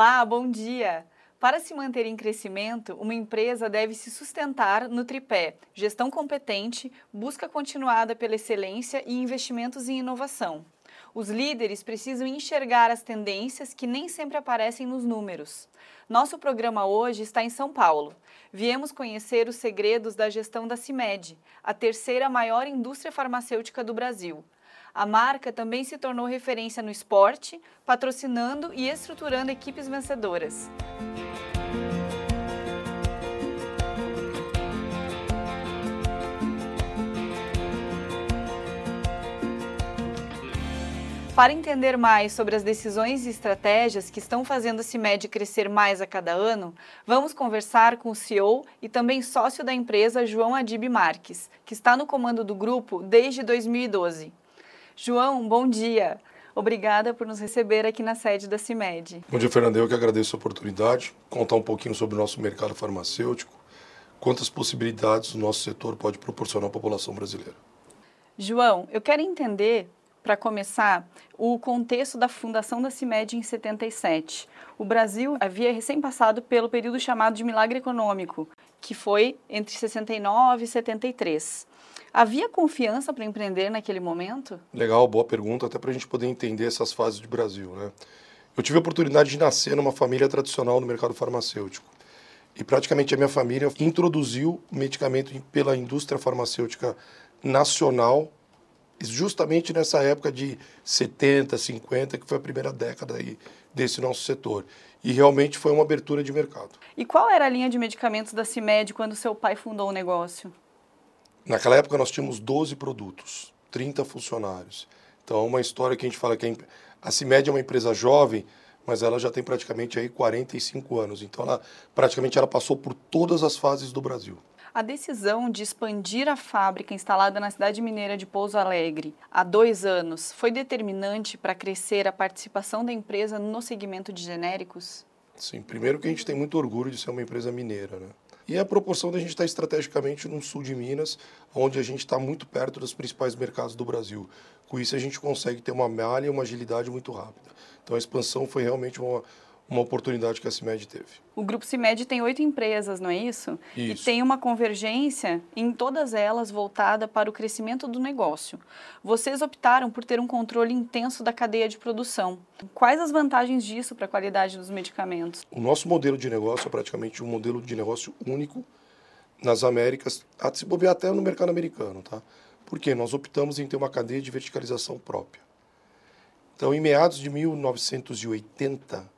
Olá, bom dia! Para se manter em crescimento, uma empresa deve se sustentar no tripé: gestão competente, busca continuada pela excelência e investimentos em inovação. Os líderes precisam enxergar as tendências que nem sempre aparecem nos números. Nosso programa hoje está em São Paulo. Viemos conhecer os segredos da gestão da CIMED, a terceira maior indústria farmacêutica do Brasil. A marca também se tornou referência no esporte, patrocinando e estruturando equipes vencedoras. Para entender mais sobre as decisões e estratégias que estão fazendo a CIMED crescer mais a cada ano, vamos conversar com o CEO e também sócio da empresa, João Adib Marques, que está no comando do grupo desde 2012. João, bom dia. Obrigada por nos receber aqui na sede da CIMED. Bom dia, Fernando. Eu que agradeço a oportunidade, contar um pouquinho sobre o nosso mercado farmacêutico, quantas possibilidades o nosso setor pode proporcionar à população brasileira. João, eu quero entender para começar, o contexto da fundação da CIMED em 77. O Brasil havia recém passado pelo período chamado de milagre econômico, que foi entre 69 e 73. Havia confiança para empreender naquele momento? Legal, boa pergunta, até para a gente poder entender essas fases do Brasil. Né? Eu tive a oportunidade de nascer numa família tradicional no mercado farmacêutico. E praticamente a minha família introduziu medicamento pela indústria farmacêutica nacional justamente nessa época de 70, 50, que foi a primeira década aí desse nosso setor. E realmente foi uma abertura de mercado. E qual era a linha de medicamentos da CIMED quando seu pai fundou o negócio? Naquela época nós tínhamos 12 produtos, 30 funcionários. Então é uma história que a gente fala que a CIMED é uma empresa jovem, mas ela já tem praticamente aí 45 anos. Então ela praticamente ela passou por todas as fases do Brasil. A decisão de expandir a fábrica instalada na cidade mineira de Pouso Alegre há dois anos foi determinante para crescer a participação da empresa no segmento de genéricos? Sim, primeiro que a gente tem muito orgulho de ser uma empresa mineira, né? E a proporção da gente estar estrategicamente no sul de Minas, onde a gente está muito perto dos principais mercados do Brasil. Com isso, a gente consegue ter uma malha e uma agilidade muito rápida. Então, a expansão foi realmente uma, uma oportunidade que a CIMED teve. O Grupo CIMED tem oito empresas, não é isso? Isso. E tem uma convergência em todas elas voltada para o crescimento do negócio. Vocês optaram por ter um controle intenso da cadeia de produção. Quais as vantagens disso para a qualidade dos medicamentos? O nosso modelo de negócio é praticamente um modelo de negócio único nas Américas, a se bobear até no mercado americano, tá? Porque nós optamos em ter uma cadeia de verticalização própria. Então, em meados de 1980,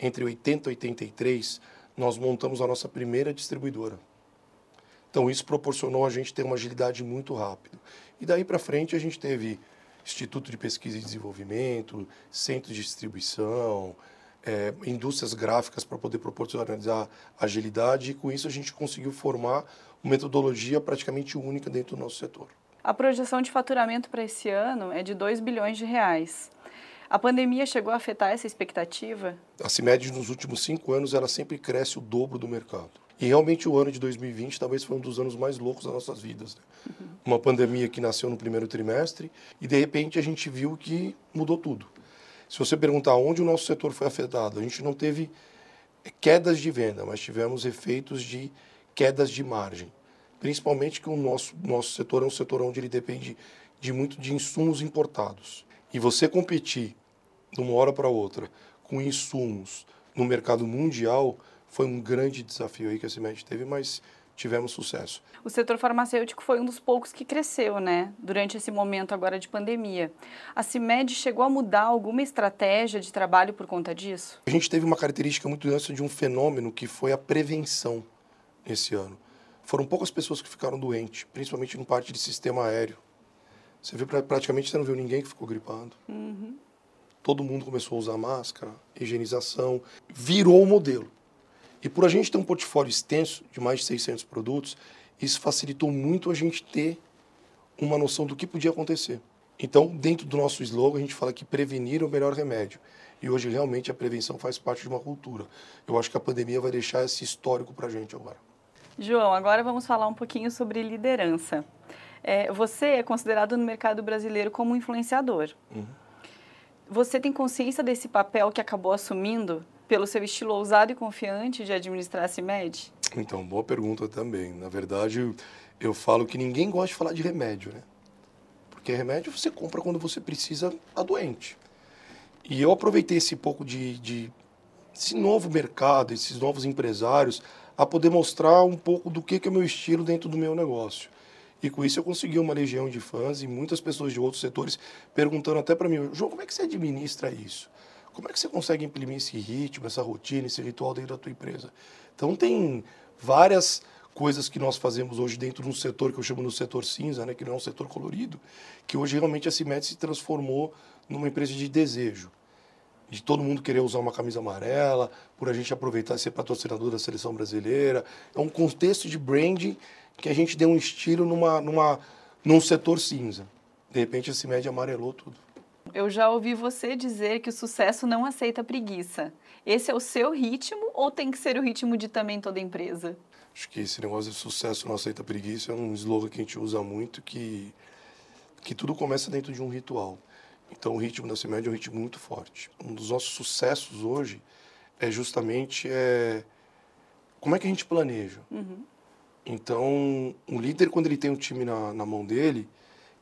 entre 80 e 83, nós montamos a nossa primeira distribuidora. Então isso proporcionou a gente ter uma agilidade muito rápida. E daí para frente a gente teve Instituto de Pesquisa e Desenvolvimento, centros de distribuição, é, indústrias gráficas para poder proporcionalizar agilidade e com isso a gente conseguiu formar uma metodologia praticamente única dentro do nosso setor. A projeção de faturamento para esse ano é de 2 bilhões de reais. A pandemia chegou a afetar essa expectativa? A CIMED, nos últimos cinco anos, ela sempre cresce o dobro do mercado. E realmente o ano de 2020 talvez foi um dos anos mais loucos das nossas vidas. Né? Uhum. Uma pandemia que nasceu no primeiro trimestre e de repente a gente viu que mudou tudo. Se você perguntar onde o nosso setor foi afetado, a gente não teve quedas de venda, mas tivemos efeitos de quedas de margem. Principalmente que o nosso, nosso setor é um setor onde ele depende de muito de insumos importados. E você competir de uma hora para outra com insumos no mercado mundial foi um grande desafio aí que a CIMED teve, mas tivemos sucesso. O setor farmacêutico foi um dos poucos que cresceu, né, durante esse momento agora de pandemia. A CIMED chegou a mudar alguma estratégia de trabalho por conta disso? A gente teve uma característica muito grande de um fenômeno que foi a prevenção esse ano. Foram poucas pessoas que ficaram doentes, principalmente no parte de sistema aéreo. Você viu praticamente você não viu ninguém que ficou gripado. Uhum todo mundo começou a usar máscara, higienização, virou o modelo. E por a gente ter um portfólio extenso de mais de 600 produtos, isso facilitou muito a gente ter uma noção do que podia acontecer. Então, dentro do nosso slogan, a gente fala que prevenir é o melhor remédio. E hoje, realmente, a prevenção faz parte de uma cultura. Eu acho que a pandemia vai deixar esse histórico para a gente agora. João, agora vamos falar um pouquinho sobre liderança. É, você é considerado no mercado brasileiro como um influenciador. Uhum. Você tem consciência desse papel que acabou assumindo Pelo seu estilo ousado e confiante de administrar a CIMED? Então, boa pergunta também. Na verdade, eu falo que ninguém gosta de falar de remédio, né? Porque remédio você compra quando você precisa, tá doente. E eu aproveitei esse pouco de, de esse novo mercado, esses novos empresários, a poder mostrar um pouco do que, que é o meu estilo dentro do meu negócio. E com isso eu consegui uma legião de fãs e muitas pessoas de outros setores perguntando até para mim, João, como é que você administra isso? Como é que você consegue imprimir esse ritmo, essa rotina, esse ritual dentro da tua empresa? Então tem várias coisas que nós fazemos hoje dentro de um setor que eu chamo de setor cinza, né, que não é um setor colorido, que hoje realmente a CIMED se transformou numa empresa de desejo. De todo mundo querer usar uma camisa amarela, por a gente aproveitar e ser patrocinador da seleção brasileira. É um contexto de branding que a gente deu um estilo numa, numa, num setor cinza. De repente a CIMED amarelou tudo. Eu já ouvi você dizer que o sucesso não aceita preguiça. Esse é o seu ritmo ou tem que ser o ritmo de também toda empresa? Acho que esse negócio de sucesso não aceita preguiça é um slogan que a gente usa muito que, que tudo começa dentro de um ritual. Então o ritmo da CIMED é um ritmo muito forte. Um dos nossos sucessos hoje é justamente é, como é que a gente planeja. Uhum. Então, um líder, quando ele tem um time na, na mão dele,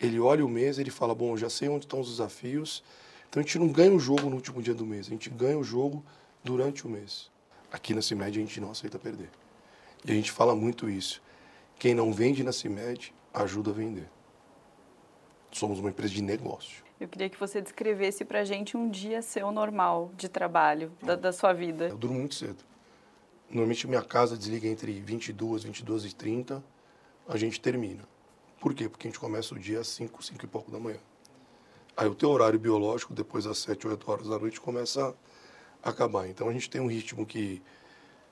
ele olha o mês, ele fala, bom, já sei onde estão os desafios. Então a gente não ganha o jogo no último dia do mês, a gente ganha o jogo durante o mês. Aqui na CIMED a gente não aceita perder. E a gente fala muito isso. Quem não vende na CIMED ajuda a vender. Somos uma empresa de negócio. Eu queria que você descrevesse para a gente um dia seu normal de trabalho, da, da sua vida. Eu durmo muito cedo. Normalmente minha casa desliga entre 22, 22 e 30, a gente termina. Por quê? Porque a gente começa o dia às 5, 5 e pouco da manhã. Aí o teu horário biológico, depois das 7, 8 horas da noite, começa a acabar. Então a gente tem um ritmo que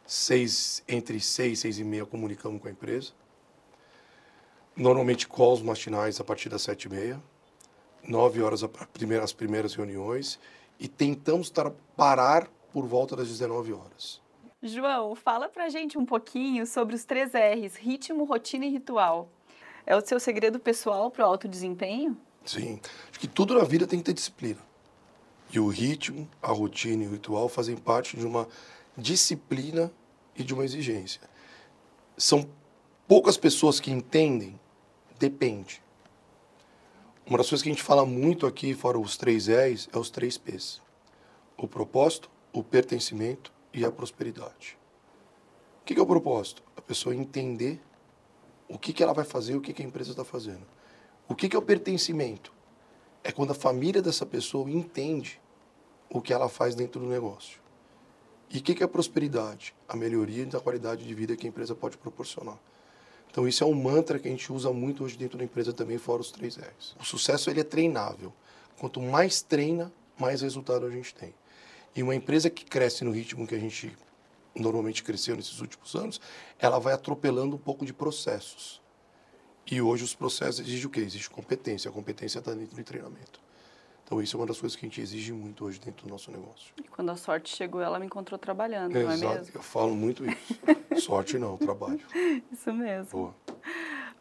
seis, entre 6 e 6 e meia comunicamos com a empresa. Normalmente calls matinais a partir das 7 e meia. 9 horas as primeiras reuniões. E tentamos parar por volta das 19 horas. João, fala pra gente um pouquinho sobre os três R's, ritmo, rotina e ritual. É o seu segredo pessoal para o alto desempenho? Sim. Acho que tudo na vida tem que ter disciplina. E o ritmo, a rotina e o ritual fazem parte de uma disciplina e de uma exigência. São poucas pessoas que entendem, depende. Uma das coisas que a gente fala muito aqui, fora os três E's, é os três P's. O propósito, o pertencimento e a prosperidade. O que é o propósito? A pessoa entender o que, ela vai fazer o que, a empresa está fazendo. O que, é o pertencimento? É quando a família dessa pessoa entende o que ela faz dentro do negócio. E o que, que é a prosperidade? A melhoria da qualidade de vida que a empresa pode proporcionar. Então isso é um mantra que a gente usa muito hoje dentro da empresa também, fora os três R's. O sucesso ele é treinável. Quanto mais treina, mais resultado a gente tem. E uma empresa que cresce no ritmo que a gente normalmente cresceu nesses últimos anos, ela vai atropelando um pouco de processos. E hoje os processos exigem o quê? Exige competência. A competência está dentro do treinamento. Então, isso é uma das coisas que a gente exige muito hoje dentro do nosso negócio. E quando a sorte chegou, ela me encontrou trabalhando, Exato. não é mesmo? Eu falo muito isso. sorte não, trabalho. Isso mesmo. Boa.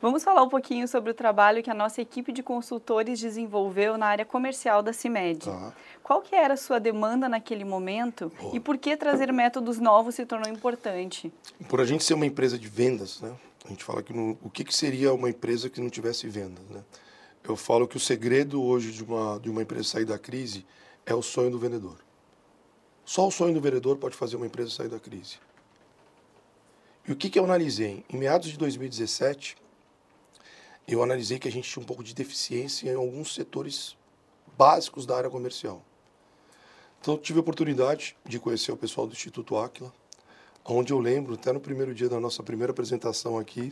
Vamos falar um pouquinho sobre o trabalho que a nossa equipe de consultores desenvolveu na área comercial da CIMED. Tá. Qual que era a sua demanda naquele momento Boa. e por que trazer métodos novos se tornou importante? Por a gente ser uma empresa de vendas, né? A gente fala que no, o que, que seria uma empresa que não tivesse vendas, né? Eu falo que o segredo hoje de uma, de uma empresa sair da crise é o sonho do vendedor. Só o sonho do vendedor pode fazer uma empresa sair da crise. E o que, que eu analisei? Em meados de 2017, eu analisei que a gente tinha um pouco de deficiência em alguns setores básicos da área comercial. Então, tive a oportunidade de conhecer o pessoal do Instituto Aquila, onde eu lembro, até no primeiro dia da nossa primeira apresentação aqui,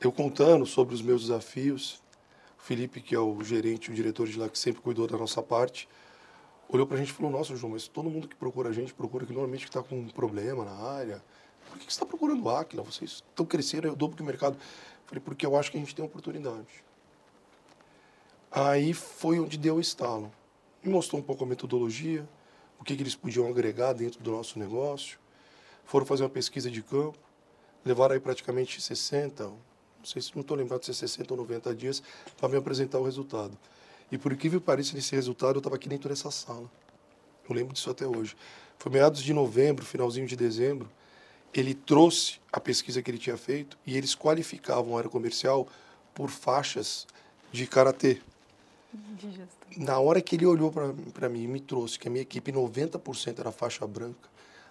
eu contando sobre os meus desafios. O Felipe, que é o gerente, o diretor de lá, que sempre cuidou da nossa parte, olhou para a gente e falou: Nossa, João, mas todo mundo que procura a gente procura que normalmente está com um problema na área. Por que você está procurando Aquila? Vocês estão crescendo, eu dobro que o mercado. Falei, porque eu acho que a gente tem oportunidade. Aí foi onde deu o estalo. Me mostrou um pouco a metodologia, o que, que eles podiam agregar dentro do nosso negócio. Foram fazer uma pesquisa de campo, levaram aí praticamente 60, não sei se não estou lembrado se é 60 ou 90 dias, para me apresentar o resultado. E por incrível que pareça, nesse resultado, eu estava aqui dentro dessa sala. Eu lembro disso até hoje. Foi meados de novembro, finalzinho de dezembro, ele trouxe a pesquisa que ele tinha feito e eles qualificavam a área comercial por faixas de karatê. Na hora que ele olhou para mim e me trouxe que a minha equipe 90% era faixa branca,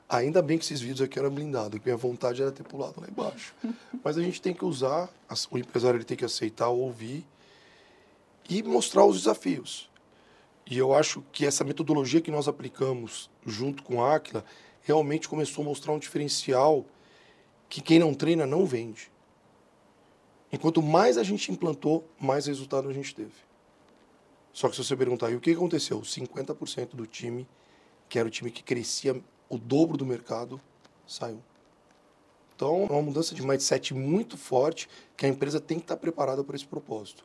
ainda bem que esses vídeos aqui eram blindados, que minha vontade era ter pulado lá embaixo. Mas a gente tem que usar, o empresário ele tem que aceitar, ouvir e mostrar os desafios. E eu acho que essa metodologia que nós aplicamos junto com a Aquila realmente começou a mostrar um diferencial que quem não treina não vende. Enquanto mais a gente implantou, mais resultado a gente teve. Só que se você perguntar, e o que aconteceu? 50% do time, que era o time que crescia o dobro do mercado, saiu. Então, é uma mudança de mindset muito forte que a empresa tem que estar preparada para esse propósito.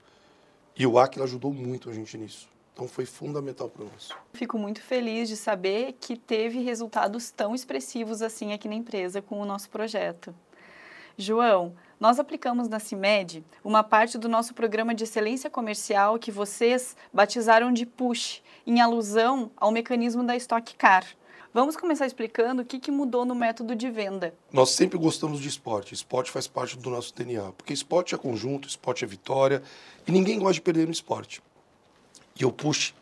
E o Aquila ajudou muito a gente nisso. Então foi fundamental para nós. Fico muito feliz de saber que teve resultados tão expressivos assim aqui na empresa com o nosso projeto. João, nós aplicamos na CIMED uma parte do nosso programa de excelência comercial que vocês batizaram de PUSH, em alusão ao mecanismo da Stock Car. Vamos começar explicando o que, que mudou no método de venda. Nós sempre gostamos de esporte. Esporte faz parte do nosso DNA. Porque esporte é conjunto, esporte é vitória. E ninguém gosta de perder no esporte. E o push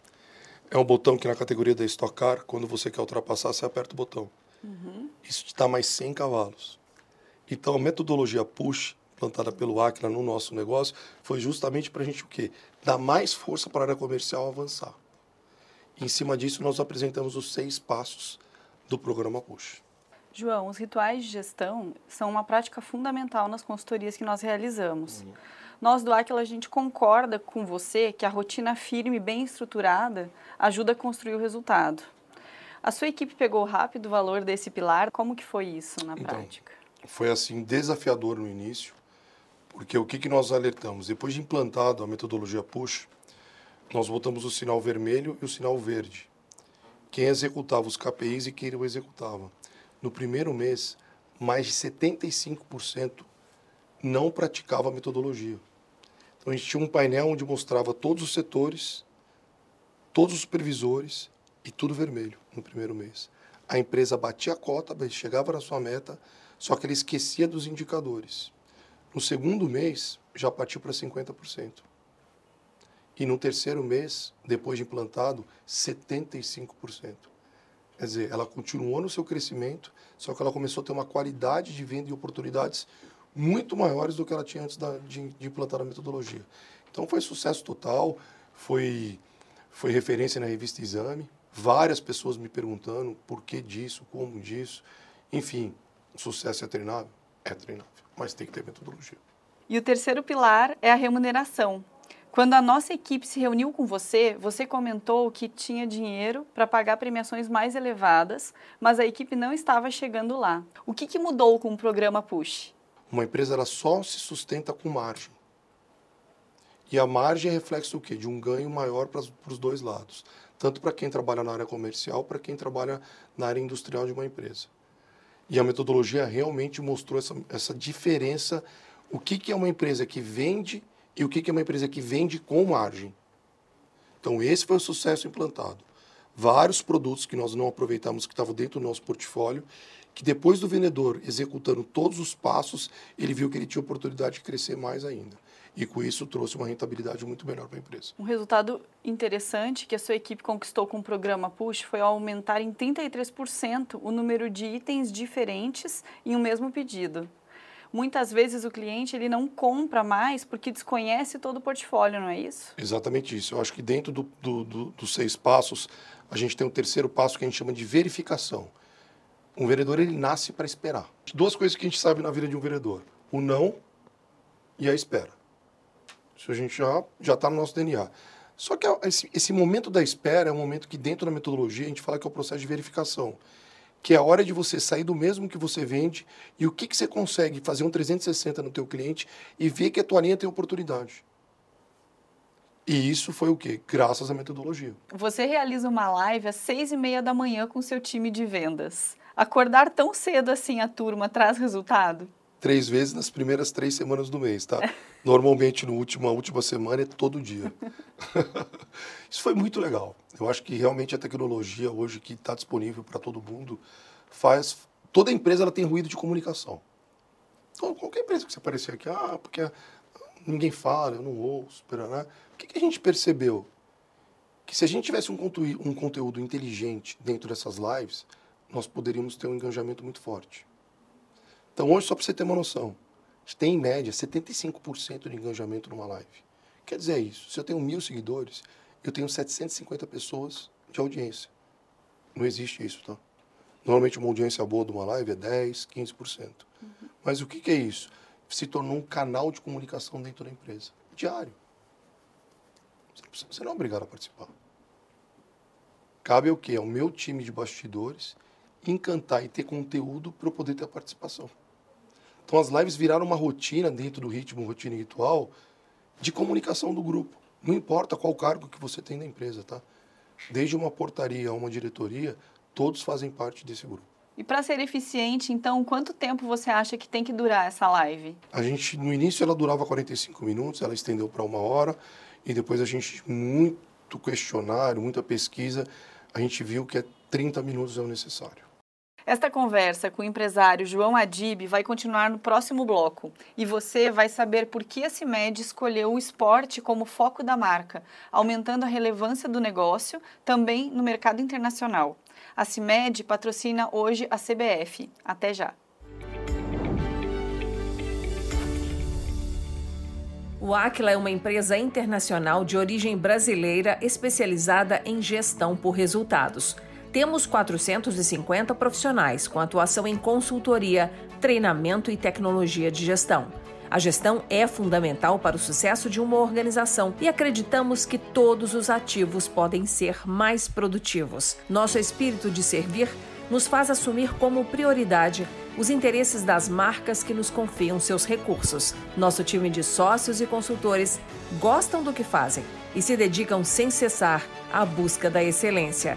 é um botão que na categoria da Stock Car, quando você quer ultrapassar, você aperta o botão. Uhum. Isso te dá mais 100 cavalos. Então, a metodologia push, plantada pelo Aquila no nosso negócio, foi justamente para a gente o quê? Dar mais força para a área comercial avançar. Em cima disso, nós apresentamos os seis passos do programa Push. João, os rituais de gestão são uma prática fundamental nas consultorias que nós realizamos. Uhum. Nós do Aquila, a gente concorda com você que a rotina firme e bem estruturada ajuda a construir o resultado. A sua equipe pegou rápido o valor desse pilar? Como que foi isso na então, prática? Foi assim, desafiador no início, porque o que, que nós alertamos? Depois de implantado a metodologia Push, nós botamos o sinal vermelho e o sinal verde. Quem executava os KPIs e quem não executava. No primeiro mês, mais de 75% não praticava a metodologia. Então a gente tinha um painel onde mostrava todos os setores, todos os supervisores e tudo vermelho no primeiro mês. A empresa batia a cota, chegava na sua meta, só que ele esquecia dos indicadores. No segundo mês, já partiu para 50%. E no terceiro mês, depois de implantado, 75%. Quer dizer, ela continuou no seu crescimento, só que ela começou a ter uma qualidade de venda e oportunidades muito maiores do que ela tinha antes da, de, de implantar a metodologia. Então foi sucesso total, foi, foi referência na revista Exame, várias pessoas me perguntando por que disso, como disso. Enfim, sucesso é treinável? É treinável, mas tem que ter metodologia. E o terceiro pilar é a remuneração. Quando a nossa equipe se reuniu com você, você comentou que tinha dinheiro para pagar premiações mais elevadas, mas a equipe não estava chegando lá. O que, que mudou com o programa Push? Uma empresa ela só se sustenta com margem. E a margem é reflexo do quê? De um ganho maior para os dois lados. Tanto para quem trabalha na área comercial, para quem trabalha na área industrial de uma empresa. E a metodologia realmente mostrou essa, essa diferença. O que, que é uma empresa que vende e o que é uma empresa que vende com margem. Então, esse foi o sucesso implantado. Vários produtos que nós não aproveitamos, que estavam dentro do nosso portfólio, que depois do vendedor executando todos os passos, ele viu que ele tinha oportunidade de crescer mais ainda. E com isso trouxe uma rentabilidade muito melhor para a empresa. Um resultado interessante que a sua equipe conquistou com o programa Push foi aumentar em 33% o número de itens diferentes em um mesmo pedido muitas vezes o cliente ele não compra mais porque desconhece todo o portfólio, não é isso? Exatamente isso. Eu acho que dentro do, do, do, dos seis passos, a gente tem o terceiro passo que a gente chama de verificação. Um vereador ele nasce para esperar. Duas coisas que a gente sabe na vida de um vereador: o não e a espera. Isso a gente já já está no nosso DNA. Só que esse, esse momento da espera é um momento que dentro da metodologia a gente fala que é o processo de verificação que é a hora de você sair do mesmo que você vende e o que, que você consegue fazer um 360 no teu cliente e ver que a tua linha tem oportunidade. E isso foi o quê? Graças à metodologia. Você realiza uma live às seis e meia da manhã com seu time de vendas. Acordar tão cedo assim a turma traz resultado? três vezes nas primeiras três semanas do mês, tá? Normalmente, no último, a última semana é todo dia. Isso foi muito legal. Eu acho que realmente a tecnologia hoje que está disponível para todo mundo faz... Toda empresa ela tem ruído de comunicação. Então, qualquer empresa que você aparecer aqui, ah, porque ninguém fala, eu não ouço, né? O que, que a gente percebeu? Que se a gente tivesse um, conteúdo, um conteúdo inteligente dentro dessas lives, nós poderíamos ter um engajamento muito forte. Então, hoje, só para você ter uma noção, a gente tem em média 75% de engajamento numa live. Quer dizer isso, se eu tenho mil seguidores, eu tenho 750 pessoas de audiência. Não existe isso, tá? Normalmente uma audiência boa de uma live é 10, 15%. Uhum. Mas o que, que é isso? Se tornou um canal de comunicação dentro da empresa. Diário. Você não é obrigado a participar. Cabe o quê? Ao meu time de bastidores encantar e ter conteúdo para eu poder ter a participação. Então as lives viraram uma rotina dentro do ritmo, rotina ritual de comunicação do grupo. Não importa qual cargo que você tem na empresa, tá? Desde uma portaria a uma diretoria, todos fazem parte desse grupo. E para ser eficiente, então, quanto tempo você acha que tem que durar essa live? A gente, no início, ela durava 45 minutos, ela estendeu para uma hora, e depois a gente, muito questionário, muita pesquisa, a gente viu que é 30 minutos é o necessário. Esta conversa com o empresário João Adib vai continuar no próximo bloco e você vai saber por que a CIMED escolheu o esporte como foco da marca, aumentando a relevância do negócio também no mercado internacional. A CIMED patrocina hoje a CBF. Até já! O Aquila é uma empresa internacional de origem brasileira especializada em gestão por resultados. Temos 450 profissionais com atuação em consultoria, treinamento e tecnologia de gestão. A gestão é fundamental para o sucesso de uma organização e acreditamos que todos os ativos podem ser mais produtivos. Nosso espírito de servir nos faz assumir como prioridade os interesses das marcas que nos confiam seus recursos. Nosso time de sócios e consultores gostam do que fazem e se dedicam sem cessar à busca da excelência.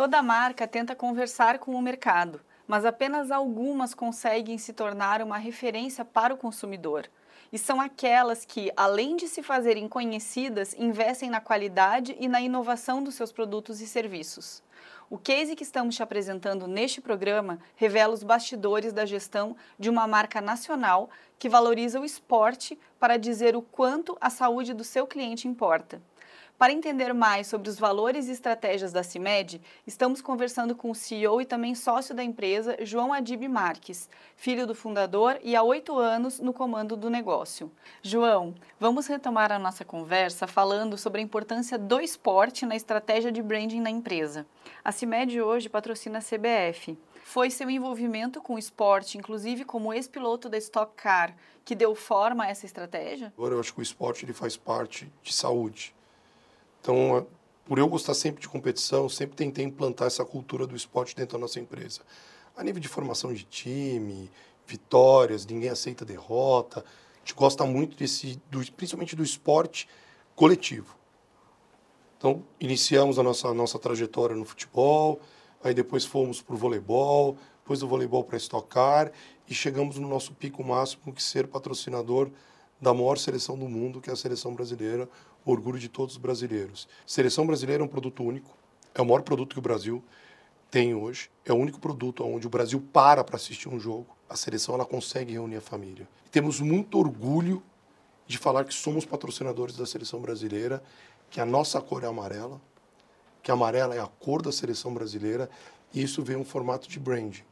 Toda marca tenta conversar com o mercado, mas apenas algumas conseguem se tornar uma referência para o consumidor. E são aquelas que, além de se fazerem conhecidas, investem na qualidade e na inovação dos seus produtos e serviços. O case que estamos te apresentando neste programa revela os bastidores da gestão de uma marca nacional que valoriza o esporte para dizer o quanto a saúde do seu cliente importa. Para entender mais sobre os valores e estratégias da CIMED, estamos conversando com o CEO e também sócio da empresa, João Adib Marques, filho do fundador e há oito anos no comando do negócio. João, vamos retomar a nossa conversa falando sobre a importância do esporte na estratégia de branding da empresa. A CIMED hoje patrocina a CBF. Foi seu envolvimento com o esporte, inclusive como ex-piloto da Stock Car, que deu forma a essa estratégia? Agora eu acho que o esporte ele faz parte de saúde então, por eu gostar sempre de competição, sempre tentei implantar essa cultura do esporte dentro da nossa empresa. A nível de formação de time, vitórias, ninguém aceita derrota. A gente gosta muito desse, do, principalmente do esporte coletivo. Então, iniciamos a nossa, nossa trajetória no futebol, aí depois fomos para o voleibol, depois do voleibol para estocar e chegamos no nosso pico máximo, que ser patrocinador da maior seleção do mundo, que é a seleção brasileira, orgulho de todos os brasileiros. Seleção brasileira é um produto único, é o maior produto que o Brasil tem hoje, é o único produto onde o Brasil para para assistir um jogo. A seleção ela consegue reunir a família. Temos muito orgulho de falar que somos patrocinadores da seleção brasileira, que a nossa cor é amarela, que amarela é a cor da seleção brasileira, e isso vem um formato de branding.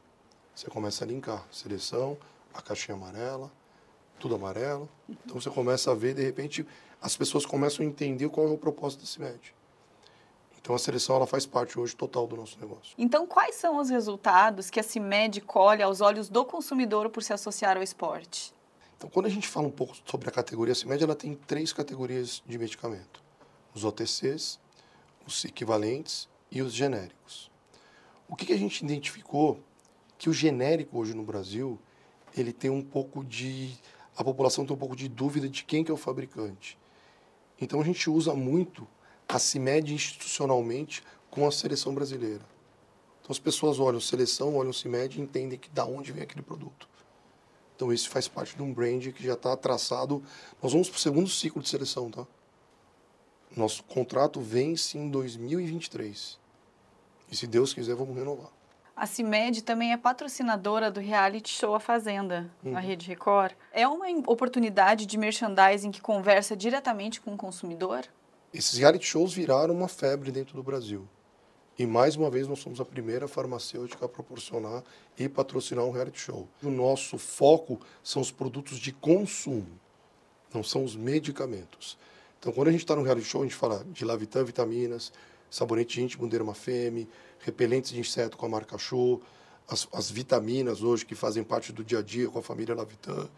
Você começa a linkar seleção, a caixinha amarela, tudo amarelo. Então você começa a ver, de repente, as pessoas começam a entender qual é o propósito da CIMED. Então a seleção ela faz parte hoje total do nosso negócio. Então quais são os resultados que a CIMED colhe aos olhos do consumidor por se associar ao esporte? Então, quando a gente fala um pouco sobre a categoria CIMED, ela tem três categorias de medicamento: os OTCs, os equivalentes e os genéricos. O que, que a gente identificou? Que o genérico hoje no Brasil, ele tem um pouco de... A população tem um pouco de dúvida de quem que é o fabricante. Então a gente usa muito a CIMED institucionalmente com a seleção brasileira. Então as pessoas olham seleção, olham CIMED e entendem que da onde vem aquele produto. Então isso faz parte de um brand que já está traçado. Nós vamos para o segundo ciclo de seleção, tá? Nosso contrato vence em 2023. E se Deus quiser, vamos renovar. A CIMED também é patrocinadora do reality show A Fazenda, uhum. na Rede Record. É uma oportunidade de merchandising que conversa diretamente com o consumidor? Esses reality shows viraram uma febre dentro do Brasil. E mais uma vez nós somos a primeira farmacêutica a proporcionar e patrocinar um reality show. O nosso foco são os produtos de consumo, não são os medicamentos. Então, quando a gente está no reality show, a gente fala de Lavitan vitaminas, sabonete íntimo Dermafeme, repelentes de inseto com a marca Show, as, as, vitaminas hoje que fazem parte do dia a dia com a família Lavitan.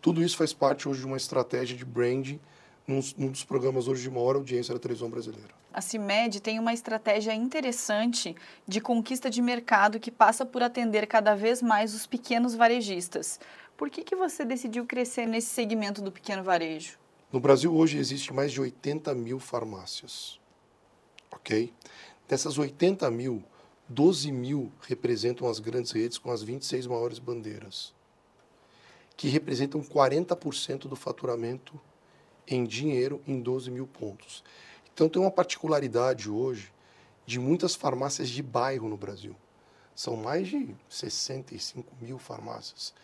Tudo isso faz parte hoje de uma estratégia de branding num, num dos programas hoje de maior audiência da televisão brasileira. A CIMED tem uma estratégia interessante de conquista de mercado que passa por atender cada vez mais os pequenos varejistas. Por que, que você decidiu crescer nesse segmento do pequeno varejo? No Brasil hoje existe mais de 80 mil farmácias, ok? Dessas 80 mil, 12 mil representam as grandes redes com as 26 maiores bandeiras, que representam 40% do faturamento em dinheiro em 12 mil pontos. Então tem uma particularidade hoje de muitas farmácias de bairro no Brasil. São mais de 65 mil farmácias.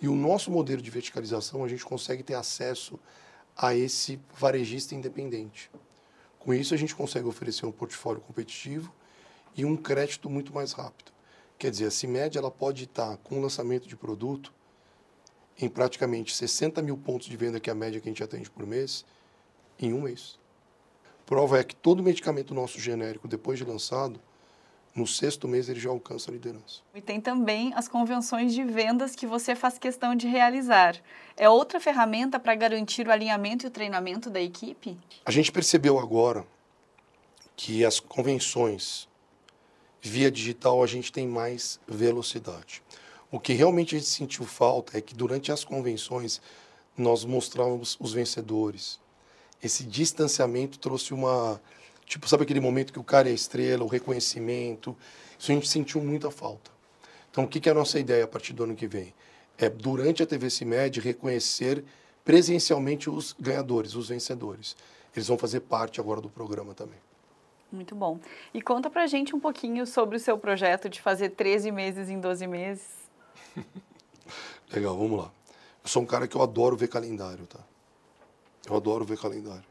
E o nosso modelo de verticalização, a gente consegue ter acesso a esse varejista independente. Com isso, a gente consegue oferecer um portfólio competitivo e um crédito muito mais rápido. Quer dizer, a CIMED ela pode estar com o lançamento de produto em praticamente 60 mil pontos de venda, que é a média que a gente atende por mês, em um mês. Prova é que todo medicamento nosso genérico, depois de lançado, no sexto mês ele já alcança a liderança. E tem também as convenções de vendas que você faz questão de realizar. É outra ferramenta para garantir o alinhamento e o treinamento da equipe? A gente percebeu agora que as convenções via digital a gente tem mais velocidade. O que realmente a gente sentiu falta é que durante as convenções nós mostrávamos os vencedores. Esse distanciamento trouxe uma Tipo, sabe aquele momento que o cara é estrela, o reconhecimento? Isso a gente sentiu muita falta. Então, o que, que é a nossa ideia a partir do ano que vem? É, durante a TV CIMED, reconhecer presencialmente os ganhadores, os vencedores. Eles vão fazer parte agora do programa também. Muito bom. E conta pra gente um pouquinho sobre o seu projeto de fazer 13 meses em 12 meses. Legal, vamos lá. Eu sou um cara que eu adoro ver calendário, tá? Eu adoro ver calendário.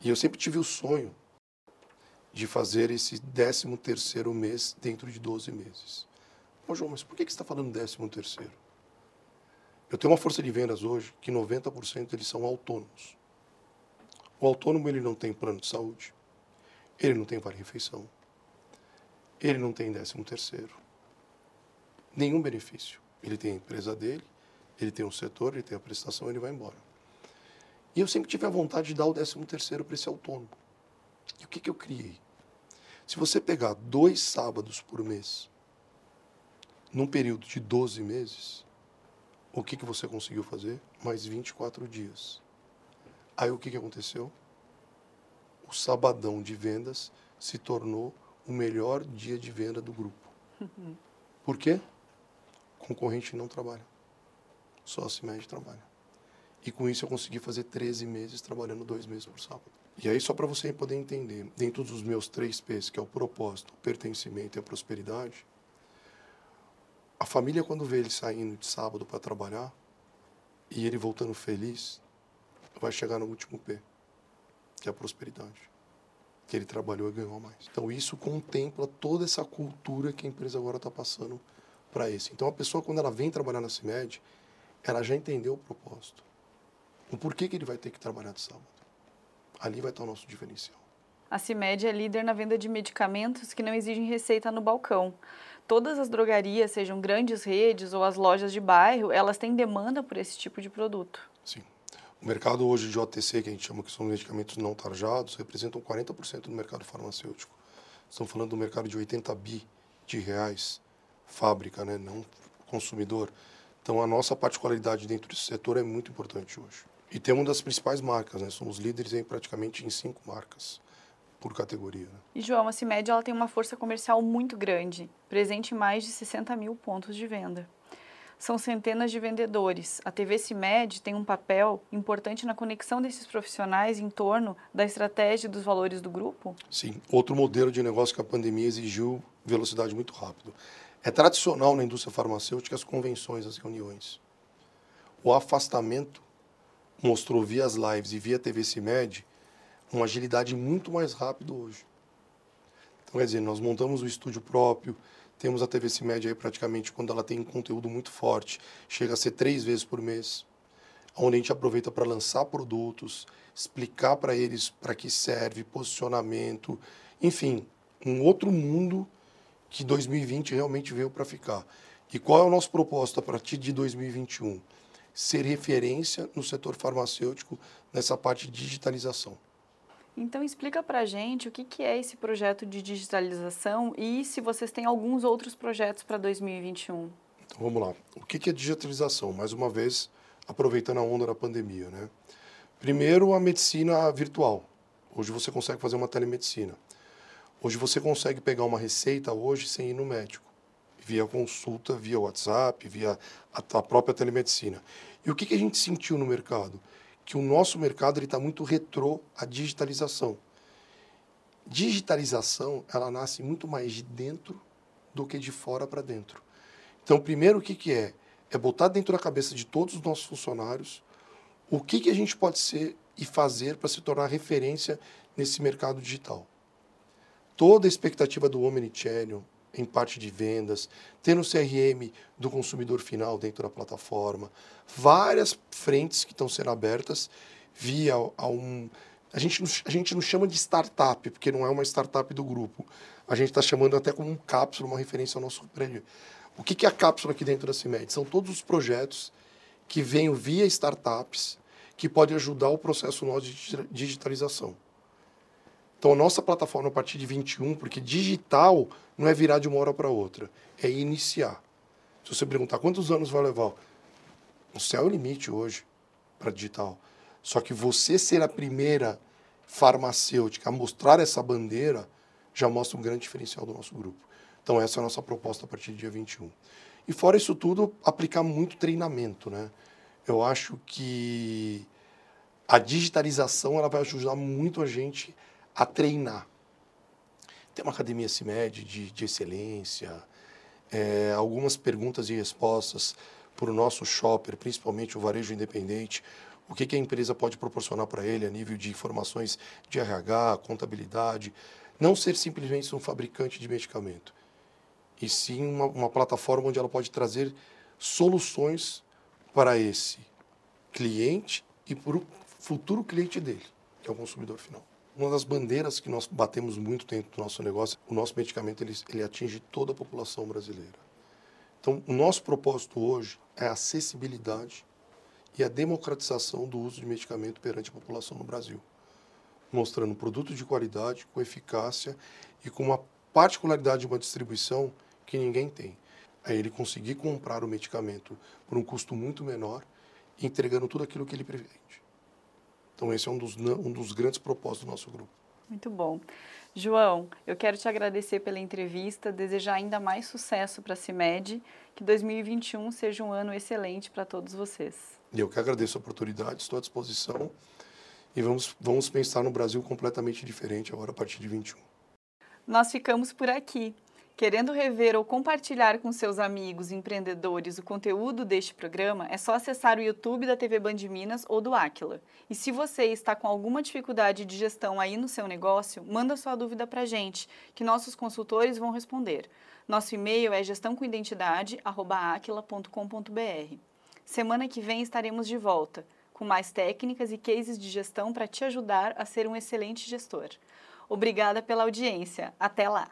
E eu sempre tive o sonho de fazer esse 13 terceiro mês dentro de 12 meses. Ô João, mas por que, você está falando 13 terceiro? Eu tenho uma força de vendas hoje que 90% eles são autônomos. O autônomo ele não tem plano de saúde, ele não tem vale-refeição, ele não tem 13 terceiro, nenhum benefício. Ele tem a empresa dele, ele tem um setor, ele tem a prestação, ele vai embora. E eu sempre tive a vontade de dar o 13 terceiro para esse autônomo. E o que, que eu criei? Se você pegar dois sábados por mês, num período de 12 meses, o que, que você conseguiu fazer? Mais 24 dias. Aí o que, que aconteceu? O sabadão de vendas se tornou o melhor dia de venda do grupo. Por quê? Concorrente não trabalha. Só a CIMED trabalha. E com isso eu consegui fazer 13 meses trabalhando dois meses por sábado. E aí, só para você poder entender, dentro dos meus três P's, que é o propósito, o pertencimento e a prosperidade, a família, quando vê ele saindo de sábado para trabalhar e ele voltando feliz, vai chegar no último P, que é a prosperidade. Que ele trabalhou e ganhou mais. Então, isso contempla toda essa cultura que a empresa agora está passando para esse. Então, a pessoa, quando ela vem trabalhar na CIMED, ela já entendeu o propósito. O porquê que ele vai ter que trabalhar de sábado. Ali vai estar o nosso diferencial. A CIMED é líder na venda de medicamentos que não exigem receita no balcão. todas as drogarias, sejam grandes redes ou as lojas de bairro, elas têm demanda por esse tipo de produto. Sim. O mercado hoje de OTC, que a gente chama que são medicamentos não tarjados, representam 40% do mercado farmacêutico. Estamos falando do mercado de 80 bi de reais, fábrica, né, não consumidor. Então a nossa particularidade dentro desse setor é muito importante hoje. E temos uma das principais marcas, né? Somos líderes em praticamente em cinco marcas por categoria. Né? E João, a CIMED ela tem uma força comercial muito grande, presente em mais de 60 mil pontos de venda. São centenas de vendedores. A TV CIMED tem um papel importante na conexão desses profissionais em torno da estratégia e dos valores do grupo? Sim. Outro modelo de negócio que a pandemia exigiu velocidade muito rápido. É tradicional na indústria farmacêutica as convenções, as reuniões. O afastamento mostrou via as lives e via TV CIMED uma agilidade muito mais rápida hoje. Então, quer dizer, nós montamos o estúdio próprio, temos a TV CIMED aí praticamente quando ela tem um conteúdo muito forte, chega a ser três vezes por mês, onde a gente aproveita para lançar produtos, explicar para eles para que serve, posicionamento, enfim, um outro mundo que 2020 realmente veio para ficar. E qual é o nosso propósito a partir de 2021? Ser referência no setor farmacêutico nessa parte de digitalização. Então explica para a gente o que, que é esse projeto de digitalização e se vocês têm alguns outros projetos para 2021. Então vamos lá. O que, que é digitalização? Mais uma vez, aproveitando a onda da pandemia. Né? Primeiro, a medicina virtual. Hoje você consegue fazer uma telemedicina. Hoje você consegue pegar uma receita hoje sem ir no médico, via consulta, via WhatsApp, via a, própria telemedicina. E o que, que a gente sentiu no mercado? Que o nosso mercado está muito retrô à digitalização. Digitalização, ela nasce muito mais de dentro do que de fora para dentro. Então, primeiro, o que, que é? É botar dentro da cabeça de todos os nossos funcionários o que, que a gente pode ser e fazer para se tornar referência nesse mercado digital toda a expectativa do Omnichannel em parte de vendas, tendo o CRM do consumidor final dentro da plataforma, várias frentes que estão sendo abertas via a um... A gente, a gente não chama de startup, porque não é uma startup do grupo. A gente está chamando até como um cápsula, uma referência ao nosso prédio. O que, que é a cápsula aqui dentro da CIMED? São todos os projetos que vêm via startups que podem ajudar o processo nosso de digitalização. Então, nossa plataforma a partir de 21, porque digital não é virar de uma hora para outra, é iniciar. Se você perguntar quantos anos vai levar, o céu é o limite hoje para digital. Só que você ser a primeira farmacêutica a mostrar essa bandeira já mostra um grande diferencial do nosso grupo. Então, essa é a nossa proposta a partir do dia 21. E fora isso tudo, aplicar muito treinamento, né? Eu acho que a digitalização ela vai ajudar muito a gente a treinar. Tem uma academia CIMED de, de excelência, é, algumas perguntas e respostas para o nosso shopper, principalmente o varejo independente, o que, que a empresa pode proporcionar para ele a nível de informações de RH, contabilidade. Não ser simplesmente um fabricante de medicamento, e sim uma, uma plataforma onde ela pode trazer soluções para esse cliente e para o futuro cliente dele, que é o consumidor final. Uma das bandeiras que nós batemos muito dentro do nosso negócio, o nosso medicamento ele, ele atinge toda a população brasileira. Então, o nosso propósito hoje é a acessibilidade e a democratização do uso de medicamento perante a população no Brasil, mostrando um produto de qualidade, com eficácia e com uma particularidade de uma distribuição que ninguém tem. É ele conseguir comprar o medicamento por um custo muito menor, entregando tudo aquilo que ele prevende. Então, esse é um dos, um dos grandes propósitos do nosso grupo. Muito bom. João, eu quero te agradecer pela entrevista, desejar ainda mais sucesso para a CIMED, que 2021 seja um ano excelente para todos vocês. Eu que agradeço a oportunidade, estou à disposição e vamos, vamos pensar no Brasil completamente diferente agora a partir de 21. Nós ficamos por aqui. Querendo rever ou compartilhar com seus amigos empreendedores o conteúdo deste programa, é só acessar o YouTube da TV Band Minas ou do Aquila. E se você está com alguma dificuldade de gestão aí no seu negócio, manda sua dúvida para a gente, que nossos consultores vão responder. Nosso e-mail é gestãocoidentidade@aquila.com.br. Semana que vem estaremos de volta com mais técnicas e cases de gestão para te ajudar a ser um excelente gestor. Obrigada pela audiência. Até lá!